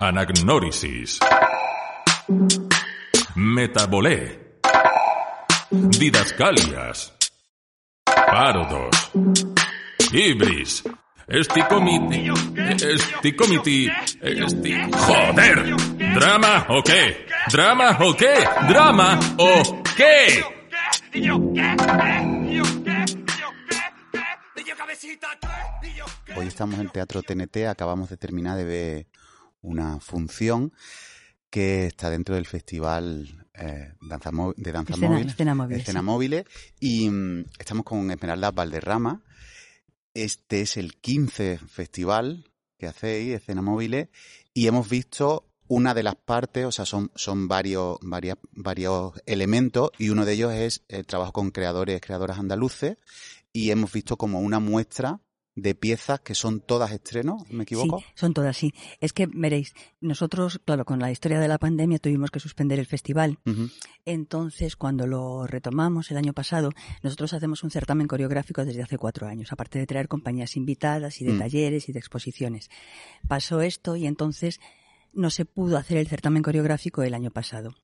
Anagnórisis. Metabolé. Didascalias. Parodos. Ibris. Esticomiti. Esticomiti. Esti... ¡Joder! ¿Drama o qué? ¿Drama o qué? ¿Drama o qué? Hoy estamos en Teatro TNT, acabamos de terminar de ver una función que está dentro del festival eh, danza de danza Escena- móvil, escena móvil, Escena sí. Móviles, y mm, estamos con Esmeralda Valderrama. Este es el 15 festival que hacéis, Escena Móviles, y hemos visto una de las partes, o sea, son, son varios, varias- varios elementos, y uno de ellos es el trabajo con creadores, creadoras andaluces, y hemos visto como una muestra de piezas que son todas estrenos, ¿me equivoco? Sí, son todas, sí. Es que, veréis, nosotros, claro, con la historia de la pandemia tuvimos que suspender el festival. Entonces, cuando lo retomamos el año pasado, nosotros hacemos un certamen coreográfico desde hace cuatro años, aparte de traer compañías invitadas y de Mm. talleres y de exposiciones. Pasó esto y entonces no se pudo hacer el certamen coreográfico el año pasado.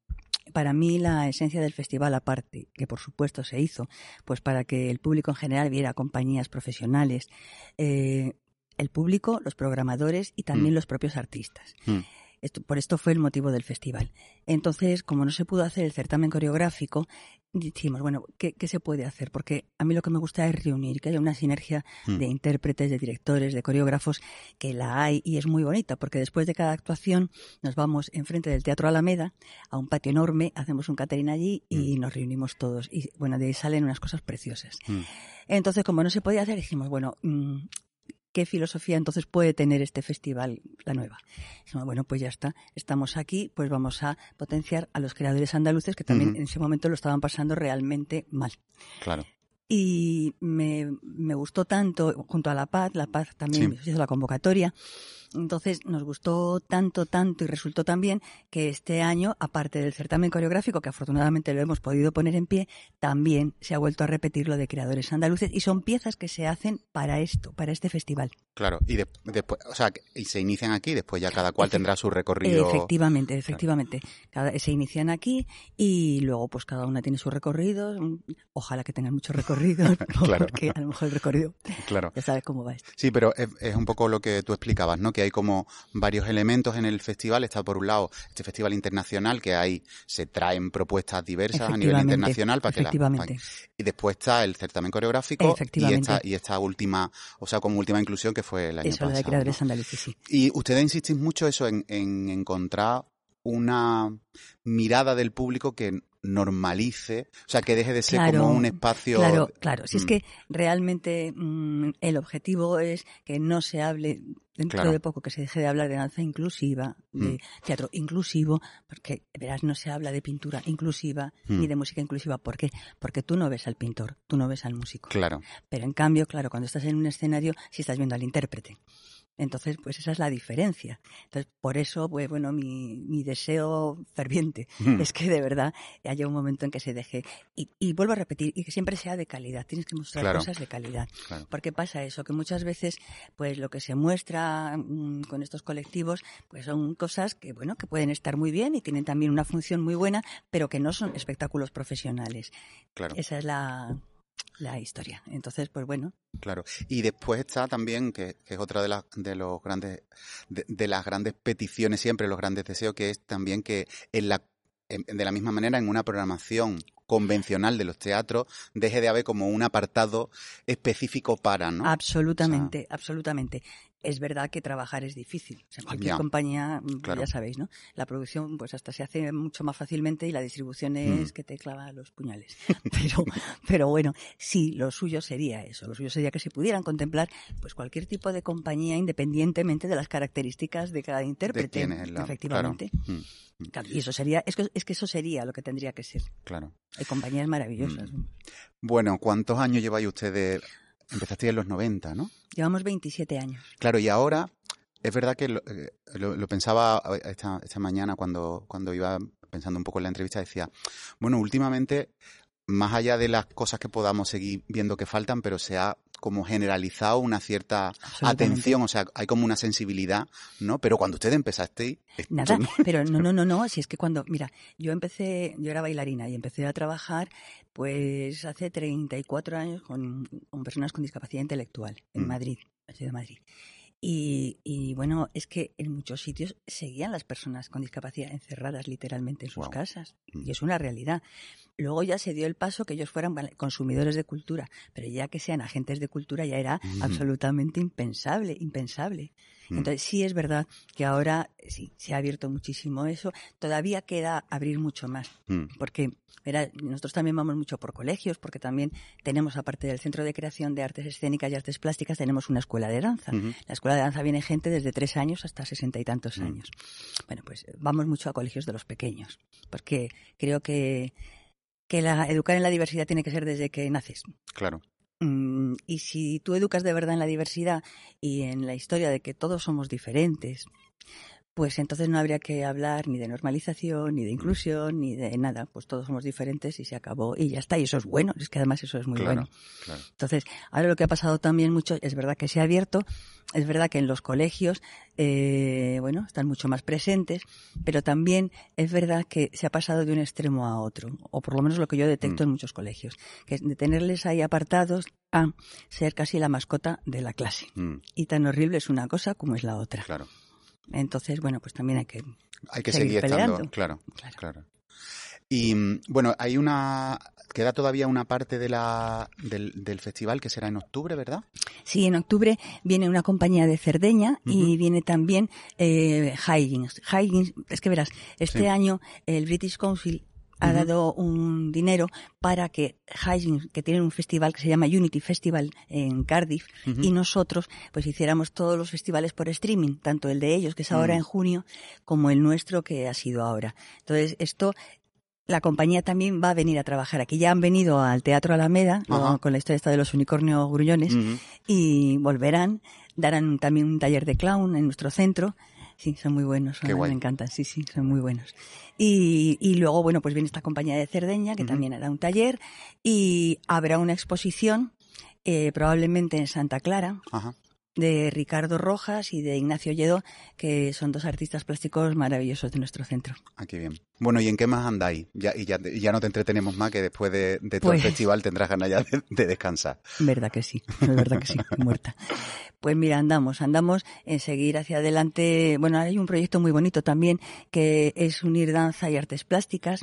Para mí la esencia del festival, aparte, que por supuesto se hizo, pues para que el público en general viera compañías profesionales, eh, el público, los programadores y también Mm. los propios artistas. Mm. Esto, por esto fue el motivo del festival. Entonces, como no se pudo hacer el certamen coreográfico, dijimos, bueno, ¿qué, qué se puede hacer? Porque a mí lo que me gusta es reunir, que haya una sinergia Mm. de intérpretes, de directores, de coreógrafos, que la hay y es muy bonita, porque después de cada actuación nos vamos enfrente del Teatro Alameda a un patio enorme, hacemos un catering allí y nos reunimos todos. Y bueno, de ahí salen unas cosas preciosas. Mm. Entonces, como no se podía hacer, dijimos, bueno, mm, ¿qué filosofía entonces puede tener este festival, la nueva? Bueno, pues ya está, estamos aquí, pues vamos a potenciar a los creadores andaluces que también en ese momento lo estaban pasando realmente mal. Claro. Y me, me gustó tanto, junto a La Paz, La Paz también Sí. hizo la convocatoria, entonces nos gustó tanto, tanto y resultó también que este año, aparte del certamen coreográfico, que afortunadamente lo hemos podido poner en pie, también se ha vuelto a repetir lo de creadores andaluces y son piezas que se hacen para esto, para este festival. Claro, y de- después, o sea, y se inician aquí, después ya cada cual tendrá su recorrido. Efectivamente, efectivamente. Cada, se inician aquí y luego pues cada una tiene su recorrido. Ojalá que tengan muchos recorridos, Claro. porque a lo mejor el recorrido Claro. ya sabes cómo va esto. Sí, pero es, es un poco lo que tú explicabas, ¿no? Que hay como varios elementos en el festival. Está por un lado este festival internacional, que hay, se traen propuestas diversas a nivel internacional para que para- y después está el certamen coreográfico y esta, y esta última, o sea, como última inclusión que fue el año Eso, de pasado. creadores ¿no? sí. Y ustedes insistís mucho eso en, en encontrar una mirada del público que normalice, o sea, que deje de ser Claro, como un espacio. Claro, claro. Si es Mm. que realmente mm, el objetivo es que no se hable, dentro Claro. de poco, que se deje de hablar de danza inclusiva, de Mm. teatro inclusivo, porque verás, no se habla de pintura inclusiva ni de música inclusiva. ¿Por qué? Porque tú no ves al pintor, tú no ves al músico. Claro, Pero en cambio, claro, cuando estás en un escenario, sí estás viendo al intérprete. Entonces, pues esa es la diferencia. Entonces, por eso, pues bueno, mi, mi deseo ferviente Mm. es que de verdad haya un momento en que se deje. Y, y vuelvo a repetir, y que siempre sea de calidad. Tienes que mostrar Claro. cosas de calidad. claro. Porque pasa eso, que muchas veces, pues lo que se muestra mm, con estos colectivos, pues son cosas que, bueno, que pueden estar muy bien y tienen también una función muy buena, pero que no son espectáculos profesionales. Claro. Esa es la, la historia. Entonces, pues bueno, Claro. Y después está también, que, que es otra de las de los grandes, de, de las grandes peticiones siempre, los grandes deseos, que es también que en la en- de la misma manera en una programación convencional de los teatros deje de haber como un apartado específico para, ¿no? Absolutamente, absolutamente. Es verdad que trabajar es difícil. O sea, cualquier Ya. compañía, mm, Claro. ya sabéis, ¿no? La producción, pues hasta se hace mucho más fácilmente y la distribución es Mm. que te clava los puñales. Pero, pero bueno, sí, lo suyo sería eso. Lo suyo sería que se pudieran contemplar, pues cualquier tipo de compañía independientemente de las características de cada intérprete. la... efectivamente. Claro. Mm, Y eso sería, es que, es que eso sería lo que tendría que ser. claro. Hay compañías maravillosas. Mm. Bueno, ¿cuántos años lleváis ustedes? Empezaste en los 90, ¿no? Llevamos 27 años. Claro, y ahora es verdad que lo, eh, lo- lo pensaba esta, esta mañana cuando, cuando iba pensando un poco en la entrevista, decía, bueno, últimamente, más allá de las cosas que podamos seguir viendo que faltan, pero se ha como generalizado una cierta atención, o sea, hay como una sensibilidad, ¿no? Pero cuando ustedes empezasteis, esto Nada, pero no, no, no, no, si es que cuando, mira, yo empecé, yo era bailarina y empecé a trabajar pues hace 34 años con, con personas con discapacidad intelectual en Mm. Madrid, en la ciudad de Madrid. Y, y bueno, es que en muchos sitios seguían las personas con discapacidad encerradas literalmente en sus casas. Mm. Y es una realidad. Luego ya se dio el paso que ellos fueran consumidores de cultura, pero ya que sean agentes de cultura ya era Ujú. absolutamente impensable, impensable. Mm. Entonces sí es verdad que ahora sí se ha abierto muchísimo eso. Todavía queda abrir mucho más, Mm, porque verá, nosotros también vamos mucho por colegios, porque también tenemos aparte del Centro de Creación de Artes Escénicas y Artes Plásticas tenemos una escuela de danza. La escuela de danza viene gente desde tres años hasta sesenta y tantos Mm. años. Bueno, pues vamos mucho a colegios de los pequeños, porque creo que, que la, educar en la diversidad tiene que ser desde que naces. Claro. Mm, Y si tú educas de verdad en la diversidad y en la historia de que todos somos diferentes, pues entonces no habría que hablar ni de normalización, ni de inclusión, ni de nada. Pues todos somos diferentes y se acabó y ya está. Y eso es bueno, es que además eso es muy claro, bueno. claro. Entonces, ahora lo que ha pasado también mucho, es verdad que se ha abierto, es verdad que en los colegios, eh, bueno, están mucho más presentes, pero también es verdad que se ha pasado de un extremo a otro, o por lo menos lo que yo detecto Mm. en muchos colegios, que es de tenerles ahí apartados a ser casi la mascota de la clase. Mm, Y tan horrible es una cosa como es la otra. claro. Entonces, bueno, pues también hay que... Hay que Seguir seguir, estando, claro, Claro. claro. Y bueno, hay una queda todavía una parte de la del, del festival que será en octubre, ¿verdad? Sí, en octubre viene una compañía de Cerdeña y viene también eh, Higgins. Higgins, es que verás, este Sí. año el British Council ha dado un dinero para que Higgins, que tienen un festival que se llama Unity Festival en Cardiff, y nosotros pues hiciéramos todos los festivales por streaming, tanto el de ellos, que es ahora Mm. en junio, como el nuestro, que ha sido ahora. Entonces, esto la compañía también va a venir a trabajar aquí. Ya han venido al Teatro Alameda con la historia esta de los unicornios grullones y volverán, darán también un taller de clown en nuestro centro. Sí, son muy buenos, son- me encantan, sí, sí, son muy buenos. Y, y luego, bueno, pues viene esta compañía de Cerdeña, que también hará un taller, y habrá una exposición, eh, probablemente en Santa Clara, Ajá. De Ricardo Rojas y de Ignacio Lledó, que son dos artistas plásticos maravillosos de nuestro centro. Aquí bien. Bueno, ¿y en qué más andáis? Ya, y ya, ya no te entretenemos más que después de, de todo Pues- el festival tendrás ganas ya de, de descansar. Verdad que sí, es verdad que sí, muerta. Pues mira, andamos, andamos en seguir hacia adelante. Bueno, hay un proyecto muy bonito también que es unir danza y artes plásticas,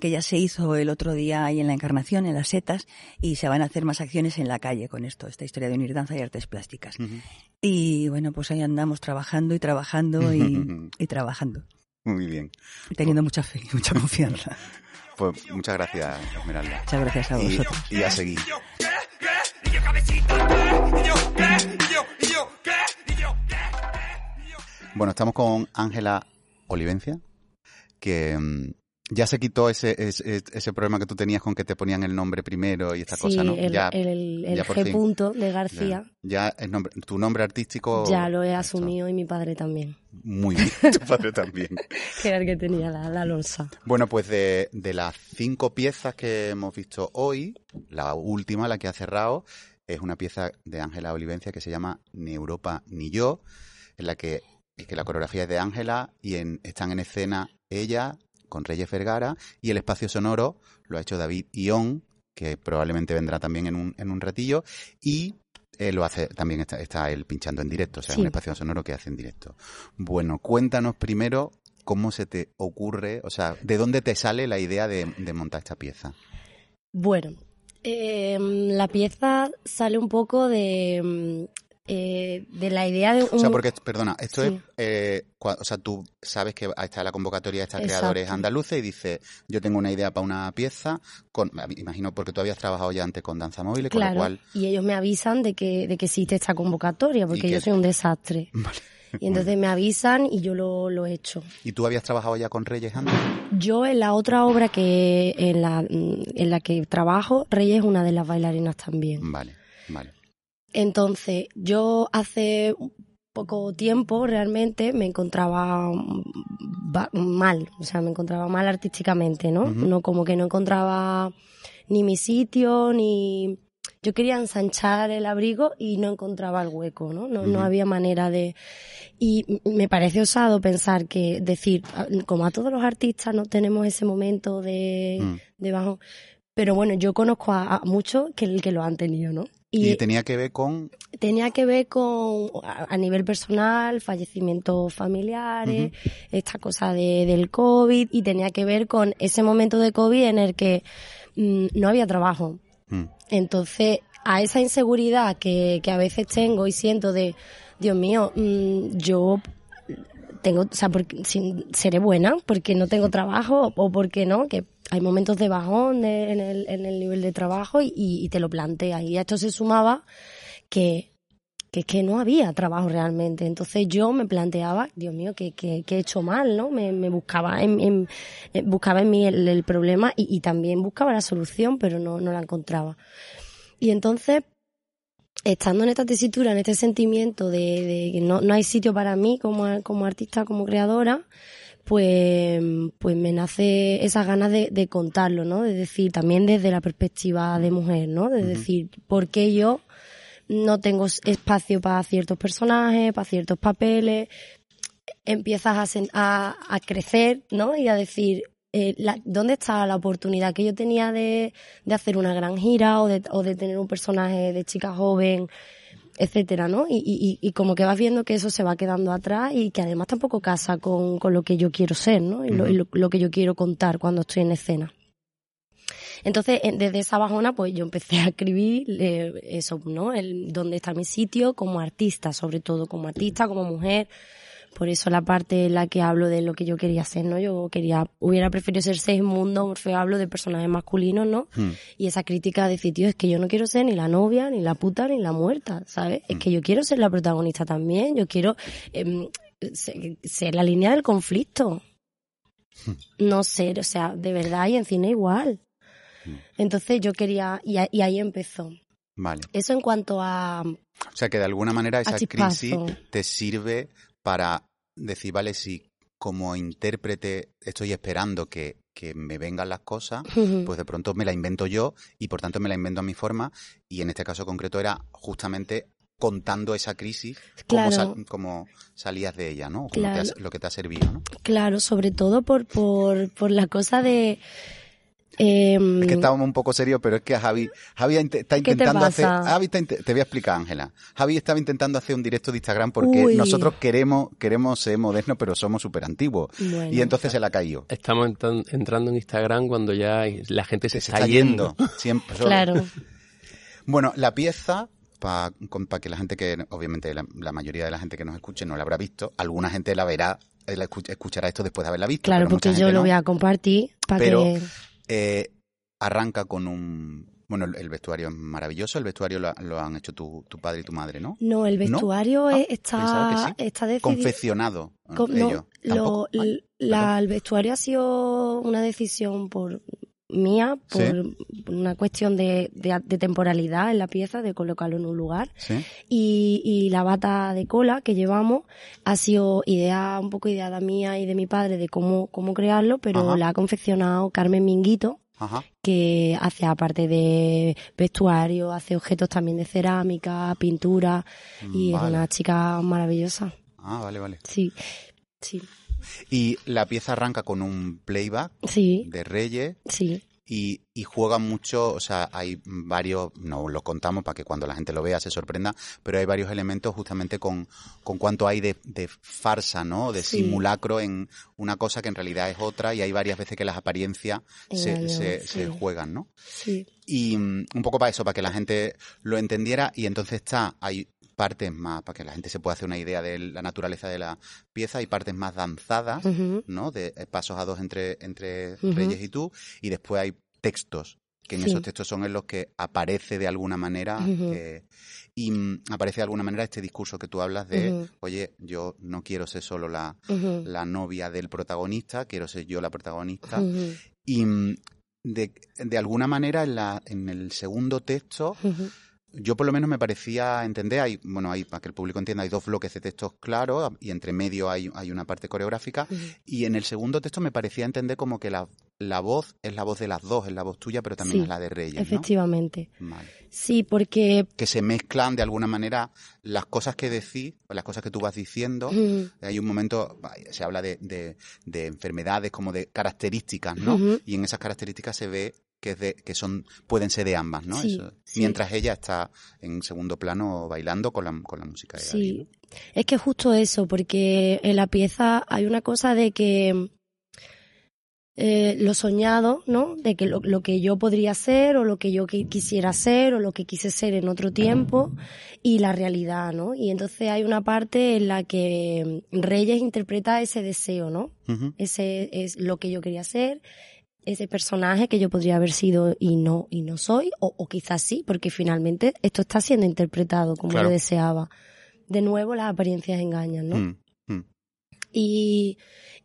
que ya se hizo el otro día ahí en la Encarnación, en las setas, y se van a hacer más acciones en la calle con esto, esta historia de unir danza y artes plásticas. Y bueno, pues ahí andamos trabajando y trabajando y, y trabajando, Muy bien. y teniendo mucha fe y mucha confianza. Pues muchas gracias, Esmeralda. Muchas gracias a vosotros. y a seguir. Bueno, estamos con Ángela Olivencia, que mm, ya se quitó ese, ese, ese problema que tú tenías con que te ponían el nombre primero y esta sí, cosa, ¿no? el, ya, el, el ya por G fin. punto de García ya, ya el nombre, tu nombre artístico. ya lo he Esto, asumido y mi padre también, Muy bien, tu padre también. que era el que tenía la, la lonza. Bueno, pues de, de las cinco piezas que hemos visto hoy, la última, la que ha cerrado, es una pieza de Ángela Olivencia que se llama Ni Europa ni yo, en la que, que la coreografía es de Ángela y en, están en escena ella con Reyes Vergara y el espacio sonoro lo ha hecho David Ión, que probablemente vendrá también en un, en un ratillo, y eh, lo hace también está, está él pinchando en directo, o sea, Sí. un espacio sonoro que hace en directo. Bueno, cuéntanos primero cómo se te ocurre, o sea, de dónde te sale la idea de, de montar esta pieza. Bueno, eh, la pieza sale un poco de... eh, de la idea de un... O sea, porque, perdona, esto Sí. es, eh, o sea, tú sabes que está la convocatoria de estos Exacto. creadores andaluces y dices, yo tengo una idea para una pieza, con, imagino porque tú habías trabajado ya antes con danza móvil, con Claro, lo cual, y ellos me avisan de que, de que existe esta convocatoria, porque que- yo soy un desastre. Vale. Y entonces me avisan y yo lo, lo he hecho. ¿y tú habías trabajado ya con Reyes antes? Yo en la otra obra que en la, en la que trabajo, Reyes es una de las bailarinas también. Vale, vale. Entonces, yo hace poco tiempo realmente me encontraba ba- mal, o sea, me encontraba mal artísticamente, ¿no? No como que no encontraba ni mi sitio, ni yo quería ensanchar el abrigo y no encontraba el hueco, ¿no? No, no había manera de y me parece osado pensar que decir, a- como a todos los artistas no tenemos ese momento de, Mm. de bajón, pero bueno, yo conozco a, a muchos que, que lo han tenido, ¿no? Y, tenía que ver con, tenía que ver con a, a nivel personal, fallecimientos familiares, esta cosa de, del COVID y tenía que ver con ese momento de COVID en el que mm, no había trabajo. mm, Entonces, a esa inseguridad que, que a veces tengo y siento de, Dios mío, mm, yo tengo, o sea, porque, si- seré buena porque no tengo trabajo o porque no, que hay momentos de bajón en, el, en el nivel de trabajo y, te lo planteas. Y a esto se sumaba que, que es que no había trabajo realmente. Entonces yo me planteaba, Dios mío, que, que, que he hecho mal, ¿no? Me, buscaba en, en- eh, buscaba en mí el, el problema y, y también buscaba la solución, pero no, no la encontraba. Y entonces, estando en esta tesitura, en este sentimiento de, que no, no hay sitio para mí como, como artista, como creadora, pues, pues me nace esas ganas de, de contarlo, ¿no? De decir, también desde la perspectiva de mujer, ¿no? De decir, ¿por qué yo no tengo espacio para ciertos personajes, para ciertos papeles? Empiezas a, a, a crecer, ¿no? Y a decir, eh, la- ¿dónde está la oportunidad que yo tenía de, de hacer una gran gira o de, o de tener un personaje de chica joven, etcétera, ¿no? Y, y, y como que vas viendo que eso se va quedando atrás y que además tampoco casa con, con lo que yo quiero ser, ¿no? Y, lo, y lo- lo que yo quiero contar cuando estoy en escena. Entonces, en- desde esa bajona, pues yo empecé a escribir eh, eso, ¿no? El, dónde está mi sitio como artista, sobre todo como artista, como mujer. Por eso la parte en la que hablo de lo que yo quería ser, ¿no? Yo quería, hubiera preferido ser seis mundo, Morfeo hablo de personajes masculinos, ¿no? mm. Y esa crítica de decir, tío, es que yo no quiero ser ni la novia, ni la puta, ni la muerta, ¿sabes? Mm. Es que yo quiero ser la protagonista también, yo quiero em, ser, la línea del conflicto. Mm. No ser, o sea, de verdad, y en cine igual. Entonces yo quería, y, a- y ahí empezó. Vale. Eso en cuanto a, O sea que de alguna manera esa crisis te sirve para decir, vale, si como intérprete estoy esperando que, que me vengan las cosas, pues de pronto me la invento yo y por tanto me la invento a mi forma y en este caso concreto era justamente contando esa crisis, cómo, Claro. sal- cómo salías de ella, ¿no? Te has- lo que te ha servido, ¿no? claro, sobre todo por, por, por la cosa de... em, Es que estábamos un poco serios, pero es que Javi, Javi está ¿Qué te intentando hacer? Javi está te voy a explicar, Ángela. Javi estaba intentando hacer un directo de Instagram porque Uy. nosotros queremos, queremos ser modernos, pero somos súper antiguos. Bueno. Y entonces se la ha caído. Estamos entran- entrando en Instagram cuando ya la gente se, Se está, yendo. Siempre. Claro. Bueno, la pieza, para que la gente que, obviamente la, la mayoría de la gente que nos escuche no la habrá visto, alguna gente la verá, eh, la escu- escuchará esto después de haberla visto. Claro, pero mucha porque yo lo no. voy a compartir para Pero- que... Eh, arranca con un... Bueno, el- vestuario es maravilloso, el vestuario lo, lo han hecho tu, tu padre y tu madre, ¿no? No, el vestuario Ah, es- está, sí. está decidido. Confeccionado. no, la- el vestuario ha sido una decisión por mía, por una cuestión de, de- de temporalidad en la pieza, de colocarlo en un lugar. Sí. Y, y la bata de cola que llevamos ha sido idea, un poco ideada mía y de mi padre de cómo, cómo crearlo, pero Ajá. la ha confeccionado Carmen Minguito, Ajá. que hace aparte de vestuario, hace objetos también de cerámica, pintura, y es una chica maravillosa. Ah, vale, vale. Sí, sí, Y la pieza arranca con un playback sí, de Reyes sí. y, y juega mucho, o sea, hay varios, no lo contamos para que cuando la gente lo vea se sorprenda, pero hay varios elementos justamente con, con cuánto hay de, de farsa, ¿no? De Sí. simulacro en una cosa que en realidad es otra y hay varias veces que las apariencias se, se, sí. se juegan, ¿no? Sí, Y mm, un poco para eso, para que la gente lo entendiera y entonces está, hay partes más, para que la gente se pueda hacer una idea de la naturaleza de la pieza, hay partes más danzadas. ¿no? De eh, pasos a dos entre, entre. Reyes y tú, y después hay textos, que en Sí. esos textos son en los que aparece de alguna manera, eh, y mm, aparece de alguna manera este discurso que tú hablas de, oye, yo no quiero ser solo la, la novia del protagonista, quiero ser yo la protagonista, y mm, de, de alguna manera en, la, en el segundo texto. Yo por lo menos me parecía entender, hay, bueno, hay, para que el público entienda, hay dos bloques de textos claros y entre medio hay, hay una parte coreográfica. Y en el segundo texto me parecía entender como que la, la voz es la voz de las dos, es la voz tuya, pero también Sí, es la de Reyes, ¿no? Efectivamente. Vale. Sí, porque Que se mezclan de alguna manera las cosas que decís, las cosas que tú vas diciendo. Hay un momento, se habla de, de- de enfermedades, como de características, ¿no? Y en esas características se ve que, es de, que son, pueden ser de ambas, ¿no? Sí, Eso- sí. Mientras ella está en segundo plano bailando con la, con la música de Gaby, Sí, ¿no? es que justo eso, porque en la pieza hay una cosa de que eh, lo soñado, ¿no? De que lo, lo que yo podría ser o lo que yo qui- quisiera ser o lo que quise ser en otro tiempo y la realidad, ¿no? Y entonces hay una parte en la que Reyes interpreta ese deseo, ¿no? Ese es lo que yo quería ser, ese personaje que yo podría haber sido y no y no soy, o, o quizás sí, porque finalmente esto está siendo interpretado como Claro. yo deseaba. De nuevo las apariencias engañan, ¿no? Mm, mm. Y,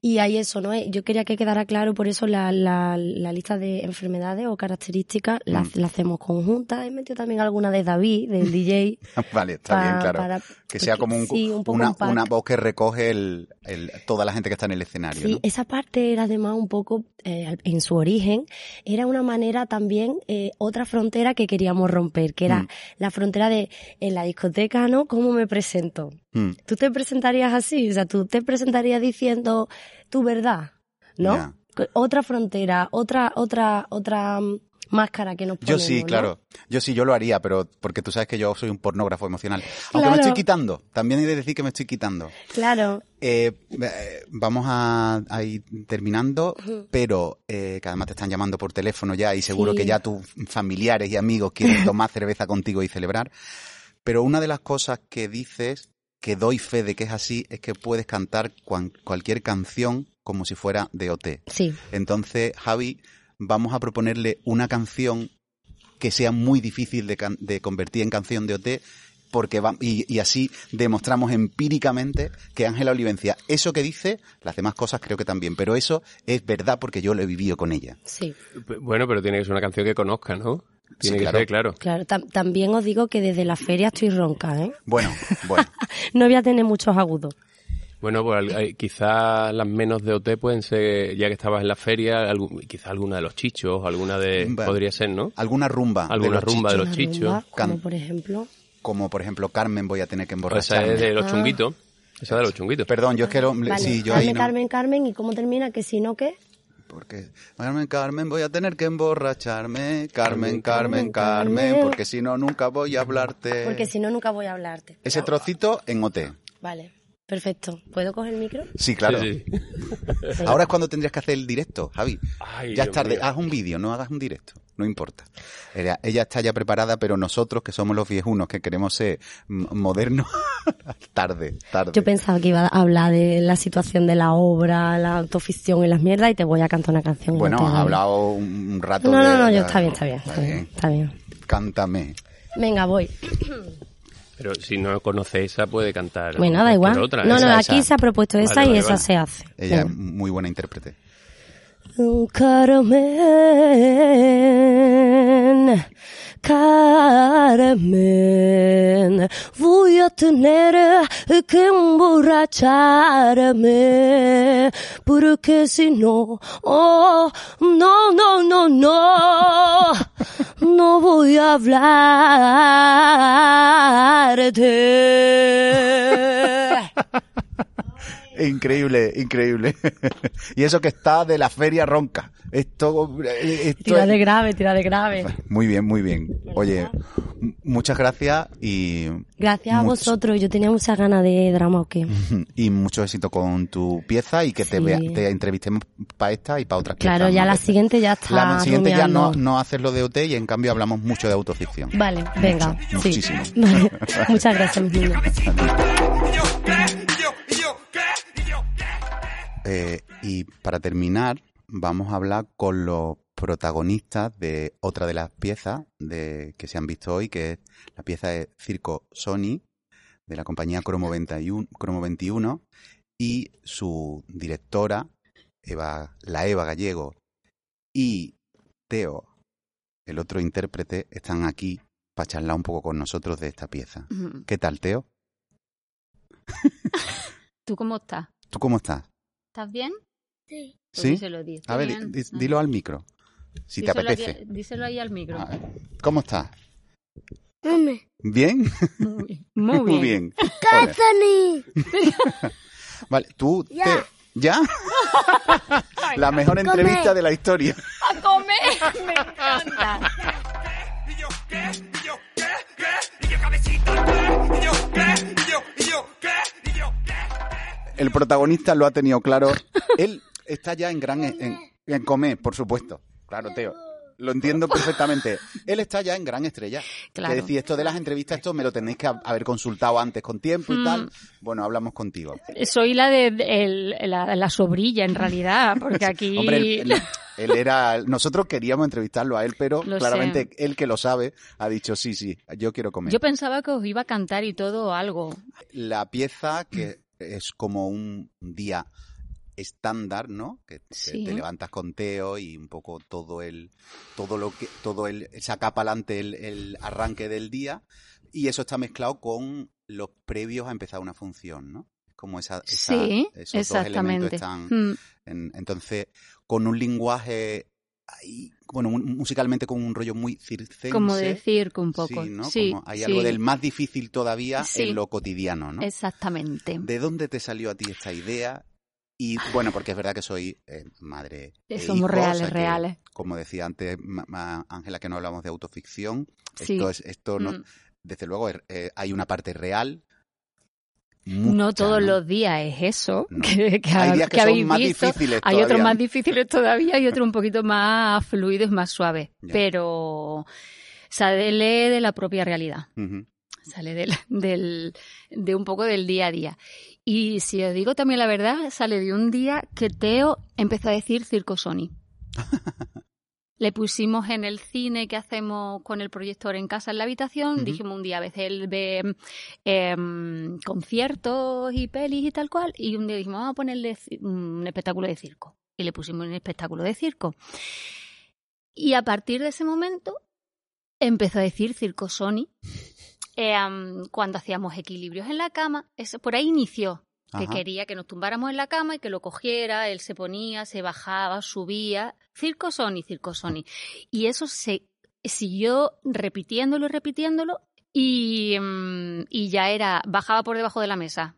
y hay eso, ¿no? Yo quería que quedara claro, por eso la, la, la lista de enfermedades o características la, Mm. la hacemos conjunta. He metido también alguna de David, del DJ. Vale, está pa- bien, claro. para- que sea como un, sí, un una, un una voz que recoge el, el- toda la gente que está en el escenario, Sí, ¿no? esa parte era además un poco, eh, en su origen, era una manera también, eh, otra frontera que queríamos romper, que era Mm. la frontera de, en la discoteca, ¿no? ¿Cómo me presento? Mm, ¿Tú te presentarías así? O sea, tú te presentarías diciendo tu verdad, ¿no? Otra frontera, otra, otra, otra mm, máscara que nos Yo ponemos, sí, ¿no? claro. Yo sí, yo lo haría, pero porque tú sabes que yo soy un pornógrafo emocional. Aunque me estoy quitando. También he de decir que me estoy quitando. Claro. Eh, eh, vamos a, a ir terminando, pero eh, que además te están llamando por teléfono ya y seguro Sí. que ya tus familiares y amigos quieren tomar cerveza contigo y celebrar. Pero una de las cosas que dices, que doy fe de que es así, es que puedes cantar cuan- cualquier canción como si fuera de OT. Sí. Entonces, Javi, vamos a proponerle una canción que sea muy difícil de, can- de convertir en canción de OT, porque va, y, y así demostramos empíricamente que Ángela Olivencia, eso que dice, las demás cosas creo que también, pero eso es verdad porque yo lo he vivido con ella. Sí, Bueno, pero tiene que ser una canción que conozca, ¿no? Tiene Sí, que claro. ser, claro. claro. Tam- también os digo que desde la feria estoy ronca, ¿eh? Bueno, bueno, No voy a tener muchos agudos. Bueno, pues eh, quizás las menos de OT pueden ser, ya que estabas en la feria, algún- quizás alguna de los chichos, alguna de... Podría ser, ¿no? alguna rumba. de Alguna los rumba de chichos, los chichos. rumba, como por ejemplo. Como por ejemplo Carmen, voy a tener que O esa emborracharme. es de los Ah. chunguitos. Esa de los chunguitos. Perdón, yo es que lo- Vale, sí, yo Carmen, ahí no. Carmen, Carmen, ¿y cómo termina? Que si no, ¿qué? Porque, Carmen, Carmen, voy a tener que emborracharme. Carmen, Carmen, Carmen, porque si no, nunca voy a hablarte. Porque si no, nunca voy a hablarte. Ese trocito en OT. Vale, perfecto. ¿Puedo coger el micro? Sí, claro. Sí, sí. Ahora es cuando tendrías que hacer el directo, Javi. Ay, ya es tarde. mío. Haz un vídeo, no hagas un directo. No importa. Ella, ella está ya preparada, pero nosotros, que somos los viejunos, que queremos ser modernos, tarde, tarde. Yo pensaba que iba a hablar de la situación de la obra, la autoficción y las mierdas y te voy a cantar una canción. bueno, has da. hablado un rato No, de- no, no, yo está bien, está bien, está bien. Está bien. Cántame. Venga, voy. Pero si no conoce esa, puede cantar. Bueno, da cualquier igual. Otra, no, no, Esa, aquí esa. se ha propuesto Vale, esa y vale, esa vale. se hace. Ella es muy buena intérprete. Carmen, Carmen, voy a tener que emborracharme, porque si no, oh, no, no, no, no, no voy a hablarte. Increíble, increíble. y eso que está de la feria ronca. Esto, esto Tira de grave, tira de grave. Muy bien, muy bien. Oye, Muchas gracias y, Gracias a vosotros. Yo tenía muchas ganas de drama o qué. y mucho éxito con tu pieza y que te, vea- te entrevistemos para esta y para otras Claro, piezas ya la siguiente ya está. La siguiente ya no, no haces lo de OT y en cambio hablamos mucho de autoficción. Vale, venga. Mucho, sí. muchísimo. Vale. Muchas gracias, mis niños. Eh, y para terminar, vamos a hablar con los protagonistas de otra de las piezas de, que se han visto hoy, que es la pieza de Circo Sony, de la compañía Cromo 21, Cromo 21 y su directora, Eva, la Eva Gallego, y Teo, el otro intérprete, están aquí para charlar un poco con nosotros de esta pieza. ¿Qué tal, Teo? ¿Tú cómo estás? ¿Tú cómo estás? ¿Estás bien? Sí. Pues ¿Sí? díselo, A ver, Ah. dilo al micro, si te apetece. díselo ahí al micro. A ver, ¿Cómo estás? Mame. ¿Bien? Muy bien. Muy bien. Sony! Vale, tú Ya. te... ¿Ya? La mejor Come. entrevista de la historia. ¡A comer! ¡Me encanta! El protagonista lo ha tenido claro. Él está ya en gran... En, en comer, por supuesto. Claro, Teo. Lo entiendo perfectamente. Él está ya en gran estrella. Claro. Es decir, esto de las entrevistas, esto me lo tenéis que haber consultado antes con tiempo y Mm. tal. Bueno, hablamos contigo. Soy la de de- el- la, la sobrilla, en realidad, porque aquí... Hombre, él, era. Nosotros queríamos entrevistarlo a él, pero Lo claramente sé. él que lo sabe ha dicho sí, sí, yo quiero comer. Yo pensaba que os iba a cantar y todo algo. La pieza que es como un día estándar, ¿no? Que te- levantas con Teo y un poco todo el, todo lo que, todo el, saca para adelante el, el arranque del día y eso está mezclado con los previos a empezar una función, ¿no? Como esa, esa- sí, esos dos elementos están, Mm, en- entonces, con un lenguaje ahí, bueno, musicalmente con un rollo muy circense. Como de circo un poco. Sí, ¿no? Sí, Como hay sí. algo del más difícil todavía Sí. en lo cotidiano, ¿no? Exactamente. ¿De dónde te salió a ti esta idea? Y bueno, porque es verdad que soy eh, madre. e Somos hijo, o reales, sea que, reales. como decía antes Ángela, que no hablamos de autoficción. Sí. Esto es, esto no, Mm. desde luego, eh, hay una parte real. No todos ¿no? los días es eso No. que, que Hay ha- días que que son habéis más visto. difíciles Hay otros más difíciles todavía y otros un poquito más fluidos, más suaves. Ya. Pero sale de la propia realidad. Sale del, del, de un poco del día a día. Y si os digo también la verdad, sale de un día que Teo empezó a decir Circo Sony. Le pusimos en el cine que hacemos con el proyector en casa en la habitación. Dijimos un día, a veces él ve em, conciertos y pelis y tal cual. Y un día dijimos, vamos a ponerle un espectáculo de circo. Y le pusimos un espectáculo de circo. Y a partir de ese momento empezó a decir Circo Sony. Em, cuando hacíamos equilibrios en la cama, eso por ahí inició que quería que nos tumbáramos en la cama y que lo cogiera, él se ponía, se bajaba, subía, circo Sony, circo Sony. Y eso se siguió repitiéndolo y repitiéndolo y, mm, y ya era, bajaba por debajo de la mesa,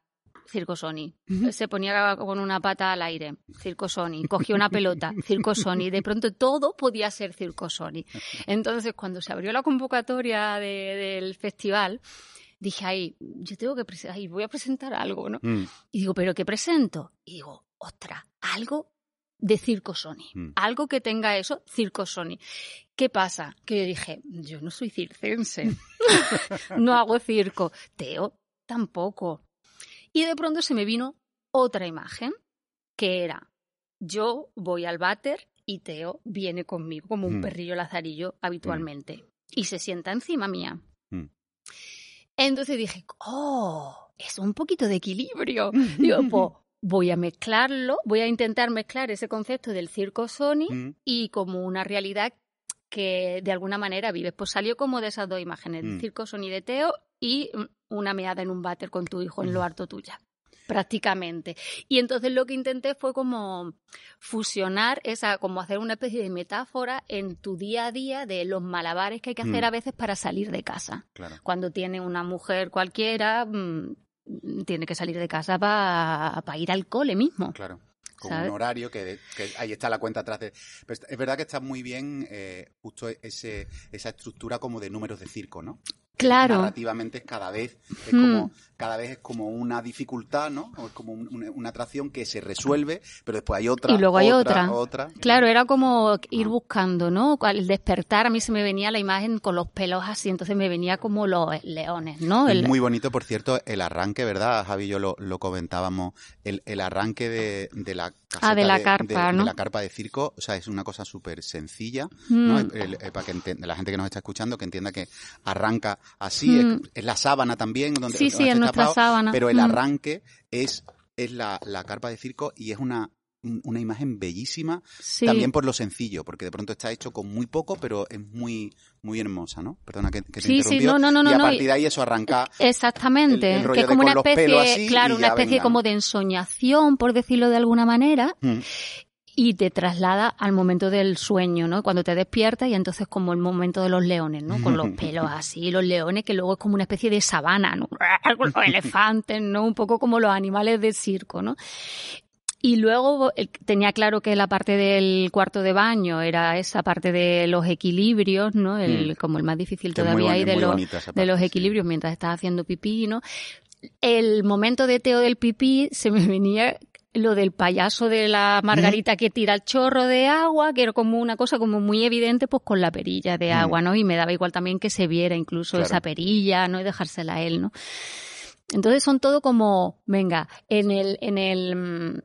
circo Sony. Se ponía con una pata al aire, circo Sony. Cogía una pelota, circo Sony. De pronto todo podía ser circo Sony. Entonces, cuando se abrió la convocatoria de- del festival, dije, ay, yo tengo que ay, voy a presentar algo, ¿no? Mm. Y digo, ¿pero qué presento? Y digo, ostras, algo de Circo Sony. Mm. Algo que tenga eso, Circo Sony. ¿Qué pasa? Que yo dije, yo no soy circense. no hago circo. Teo, tampoco. Y de pronto se me vino otra imagen, que era, yo voy al váter y Teo viene conmigo como un Mm. perrillo lazarillo habitualmente. Y se sienta encima mía. Mm. Entonces dije, oh, es un poquito de equilibrio. Digo, pues voy a mezclarlo, voy a intentar mezclar ese concepto del circo Sony Mm. y como una realidad que de alguna manera vives. Pues salió como de esas dos imágenes, Mm. el circo Sony de Teo y mm, una meada en un váter con tu hijo en lo harto tuya. Prácticamente. Y entonces lo que intenté fue como fusionar esa, como hacer una especie de metáfora en tu día a día de los malabares que hay que hacer Mm. a veces para salir de casa Claro. cuando tiene una mujer cualquiera, mm, tiene que salir de casa para ir al cole mismo. Claro. con ¿sabes? un horario que, que ahí está la cuenta atrás de... pero es verdad que está muy bien eh, justo ese, esa estructura como de números de circo, ¿no? Claro. Narrativamente es cada vez es Mm. Cada vez es como una dificultad, ¿no? O es como un- una, una atracción que se resuelve, pero después hay otra, Y luego hay otra, otra. otra. Claro, era como Ah. ir buscando, ¿no? Al despertar a mí se me venía la imagen con los pelos así, entonces me venía como los leones, ¿no? Es El- muy bonito, por cierto, el arranque, ¿verdad? Javi y yo lo, lo comentábamos. El, el arranque de, de la Ah, de la carpa, de- ¿no? de la carpa de circo, o sea, es una cosa súper sencilla, ¿no? Mm. El- el- para que entienda, la gente que nos está escuchando, que entienda que arranca así, es, Mm. es la sábana también, donde Sí, sí, es nuestra tapado, sábana. pero el Mm. arranque es, es la, la carpa de circo y es una un- una imagen bellísima Sí. también por lo sencillo porque de pronto está hecho con muy poco pero es muy muy hermosa no perdona que, que te Sí, sí, interrumpió. no, no, no, y a partir de ahí eso arranca Exactamente, el- el rollo que es de como con una especie, claro, una especie venga, como de ensoñación, por decirlo de alguna manera, Mm. Y te traslada al momento del sueño, ¿no? Cuando te despiertas y entonces como el momento de los leones, ¿no? Con los pelos así, los leones que luego es como una especie de sabana, ¿no? Con los elefantes, ¿no? Un poco como los animales del circo, ¿no? Y luego eh, tenía claro que la parte del cuarto de baño era esa parte de los equilibrios, ¿no? El, Mm. Como el más difícil Que todavía ahí de los, de los sí. equilibrios mientras estás haciendo pipí, ¿no? El momento de Teo del pipí se me venía lo del payaso de la Margarita que tira el chorro de agua, que era como una cosa como muy evidente pues con la perilla de Mm. agua, ¿no? Y me daba igual también que se viera incluso Claro. esa perilla, ¿no? Y dejársela a él, ¿no? Entonces son todo como, venga, en el, en el, mm,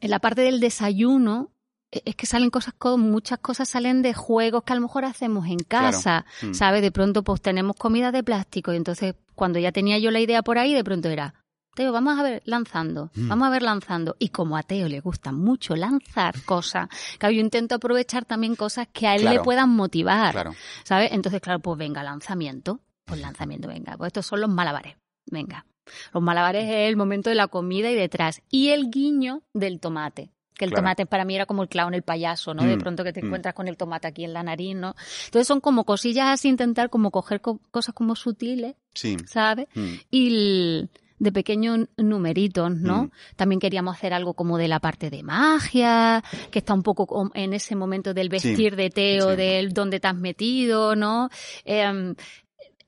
en la parte del desayuno, e- es que salen cosas, co- muchas cosas salen de juegos que a lo mejor hacemos en casa, Mm. ¿sabes? De pronto pues tenemos comida de plástico y entonces cuando ya tenía yo la idea por ahí, de pronto era, Teo, vamos a ver lanzando, Mm. vamos a ver lanzando. Y como a Teo le gusta mucho lanzar cosas, claro, yo intento aprovechar también cosas que a él Claro. le puedan motivar, claro ¿sabes? Entonces, claro, pues venga, lanzamiento, pues lanzamiento, venga, pues estos son los malabares, venga. Los malabares es el momento de la comida y detrás. Y el guiño del tomate. Que el Claro. tomate para mí era como el clown, el payaso, ¿no? De Mm, pronto que te mm. encuentras con el tomate aquí en la nariz, ¿no? Entonces son como cosillas así, intentar como coger co- cosas como sutiles, sí ¿sabes? Y el- de pequeños numeritos, ¿no? Mm. También queríamos hacer algo como de la parte de magia, que está un poco en ese momento del vestir de Teo, sí. del dónde te has metido, ¿no? Em,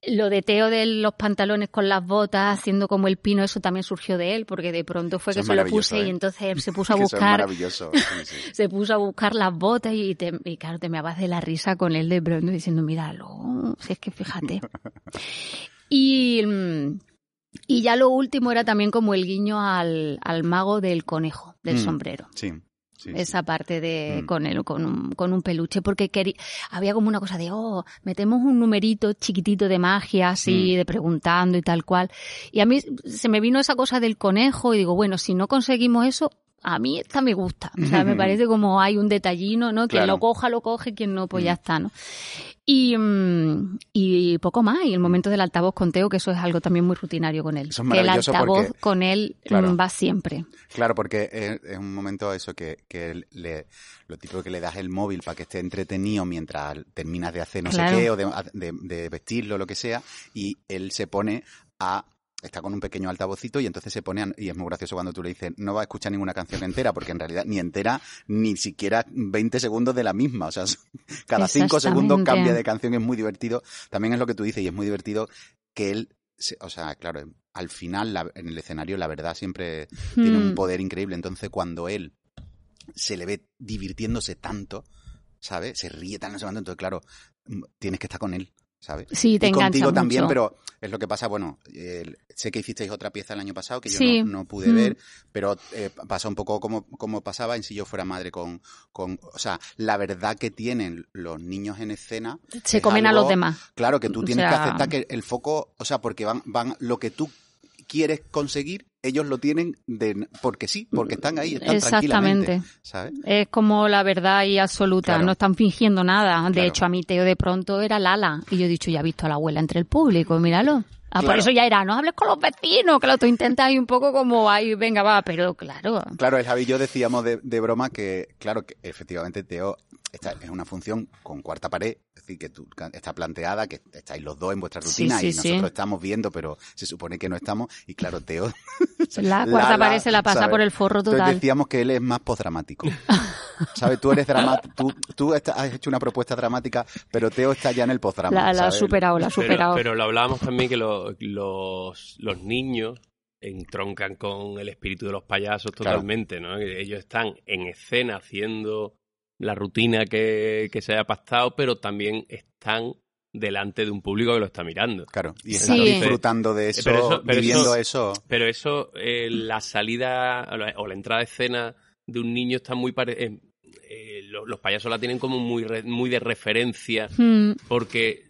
lo de Teo de los pantalones con las botas, haciendo como el pino, eso también surgió de él, porque de pronto fue Eso que se lo puse ¿eh? y entonces él se puso a buscar maravilloso sí, sí. se puso a buscar las botas y, te, y claro, te me abas de la risa con él de pronto diciendo, míralo, si es que fíjate. Y, mm, y ya lo último era también como el guiño al, al mago del conejo, del Mm. sombrero. sí, sí, sí. Esa parte de Mm. con el, con un, con un peluche, porque querí- había como una cosa de, oh, metemos un numerito chiquitito de magia, así, Mm. de preguntando y tal cual. Y a mí se me vino esa cosa del conejo y digo, bueno, si no conseguimos eso, a mí esta me gusta. O sea, me parece como hay un detallino, ¿no? Quien Claro. lo coja, lo coge, quien no, pues ya está, ¿no? Y, mm, y poco más. Y el momento del altavoz con Teo, que eso es algo también muy rutinario con él. Eso es que el maravilloso altavoz porque- con él mm, Claro. va siempre. Claro, porque es, es un momento eso que, que le, lo típico que le das el móvil para que esté entretenido mientras terminas de hacer no Claro. sé qué o de, de, de vestirlo, lo que sea, y él se pone a está con un pequeño altavocito y entonces se pone a- y es muy gracioso cuando tú le dices no va a escuchar ninguna canción entera porque en realidad ni entera ni siquiera 20 segundos de la misma o sea cada cinco segundos Exactamente. cambia de canción es muy divertido también es lo que tú dices y es muy divertido que él se- o sea claro al final la- en el escenario la verdad siempre tiene un Mm. poder increíble. Entonces, cuando él se le ve divirtiéndose tanto, ¿sabes? Se ríe tan, no sé cuánto, entonces, claro, mm, tienes que estar con él, ¿sabes? Sí, te y engancha contigo también, pero es lo que pasa, bueno, sé que hicisteis otra pieza el año pasado que yo Sí. no, no pude Mm. ver, pero eh, pasa un poco como, como pasaba en si yo fuera madre con, con, o sea, la verdad que tienen los niños en escena. Se es comen a los demás. Claro, que tú O tienes que aceptar que el foco, o sea, porque van, van, lo que tú quieres conseguir, ellos lo tienen de, porque sí, porque están ahí, están tranquilamente, Exactamente. ¿sabes? Es como la verdad y absoluta, Claro. no están fingiendo nada. De Claro. hecho, a mi Teo de pronto era Lala. Y yo he dicho, ya he visto a la abuela entre el público, míralo. Ah, por Claro. eso ya era, no hables con los vecinos, que lo tú intentas ahí un poco como, ahí, venga, va, pero claro. Claro, el Javi y yo decíamos de, de broma que, claro, que efectivamente Teo esta es una función con cuarta pared, es decir, que tú, está planteada, que estáis los dos en vuestra rutina sí, y sí. nosotros estamos viendo, pero se supone que no estamos. Y claro, Teo La cuarta pared se la pasa ¿sabes? por el forro Entonces total. decíamos que él es más postdramático. ¿Sabes? Tú eres dramático, tú, tú has hecho una propuesta dramática, pero Teo está ya en el postdrama. La, la ha superado, la ha Pero, superado. pero lo hablábamos también que lo- los, los niños entroncan con el espíritu de los payasos Claro. totalmente, ¿no? Ellos están en escena haciendo la rutina que, que se haya pactado, pero también están delante de un público que lo está mirando. Claro, y Sí. están disfrutando de eso, Pero eso- pero viviendo eso- eso. Pero eso, eh, la salida o la, entrada de escena de un niño está muy parecida. los payasos la tienen como muy, re- muy de referencia Hmm, porque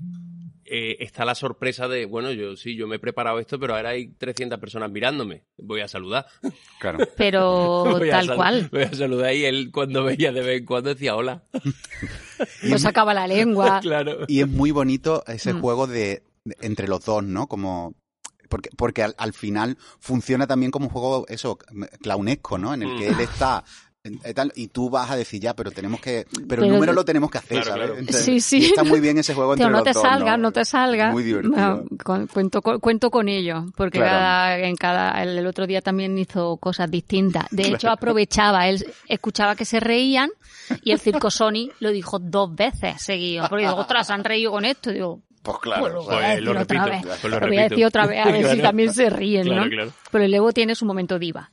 eh, está la sorpresa de, bueno, yo sí, yo me he preparado esto, pero ahora hay 300 personas mirándome. Voy a saludar. Claro. pero tal sal- cual. Voy a saludar y él cuando veía de vez en cuando decía hola. No sacaba la lengua. claro. Y es muy bonito ese Mm. juego de, de- entre los dos, ¿no? Como porque, porque al, al final funciona también como un juego eso clownesco, ¿no? En el que Mm. él está y tú vas a decir ya, pero tenemos que, pero, Pero- el número lo tenemos que hacer, Claro, ¿sabes? claro. Entonces, Sí, sí. está muy bien ese juego entre no los te dos, salga, ¿no? no te salga. Muy divertido. No, con- cuento, con- cuento con ello, porque Claro. cada, en cada, el, el otro día también hizo cosas distintas. De hecho, aprovechaba, él escuchaba que se reían y el circo Sony lo dijo dos veces seguido. Porque digo, ostras, han reído con esto. Y digo, Pues claro. pues lo Pues decir lo otra repito, vez. pues lo voy a repito. decir otra vez, a ver si también se ríen, Claro, ¿no? claro. Pero el Evo tiene su momento diva.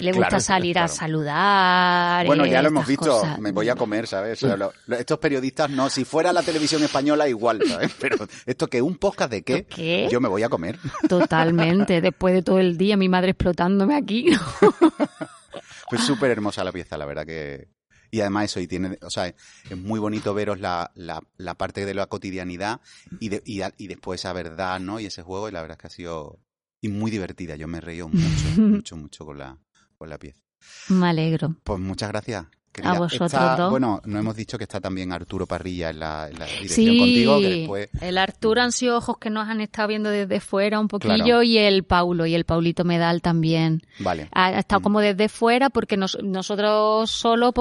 Le gusta Claro, salir a saludar. Bueno, ya lo hemos visto, cosas. me voy a comer, ¿sabes? O sea, lo- lo- estos periodistas no, si fuera la televisión española igual, ¿sabes? Pero esto que un podcast de qué, ¿Qué? yo me voy a comer. Totalmente. Después de todo el día, mi madre explotándome aquí. Pues súper hermosa la pieza, la verdad que... Y además eso, y tiene, o sea, es muy bonito veros la, la, la parte de la cotidianidad y, de- y, a- y después esa verdad, ¿no? Y ese juego, y la verdad es que ha sido y muy divertida. Yo me he reído mucho, mucho, mucho con la, con la pieza. Me alegro. Pues muchas gracias. querida. A vosotros Está- dos. Bueno, no hemos dicho que está también Arturo Parrilla en la, en la dirección Sí, contigo, que después... el Arturo Ansiojos que nos han estado viendo desde fuera un poquillo Claro. y el Paulo y el Paulito Medal también. Vale. Ha estado Mm. como desde fuera porque nos- nosotros solo,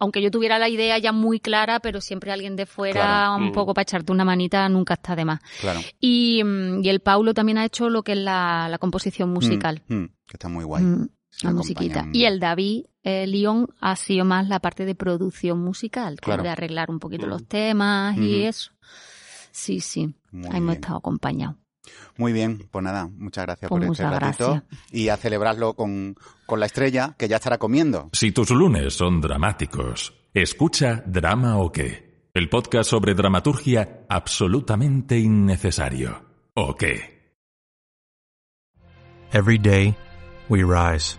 aunque yo tuviera la idea ya muy clara, pero siempre alguien de fuera Claro. un Mm. poco para echarte una manita nunca está de más. Claro. Y, mm, y el Paulo también ha hecho lo que es la, la composición musical. Mm, mm, que está muy guay. Mm, la musiquita. Y el David eh, León ha sido más la parte de producción musical, Claro. de arreglar un poquito Mm. los temas y eso. Sí, sí, Muy ahí hemos estado acompañados. Muy bien, pues nada, muchas gracias Pues por este muchas ratito gracias. y a celebrarlo con, con la estrella que ya estará comiendo. Si tus lunes son dramáticos, escucha Drama o qué, el podcast sobre dramaturgia absolutamente innecesario. ¿O qué? Every day, we rise,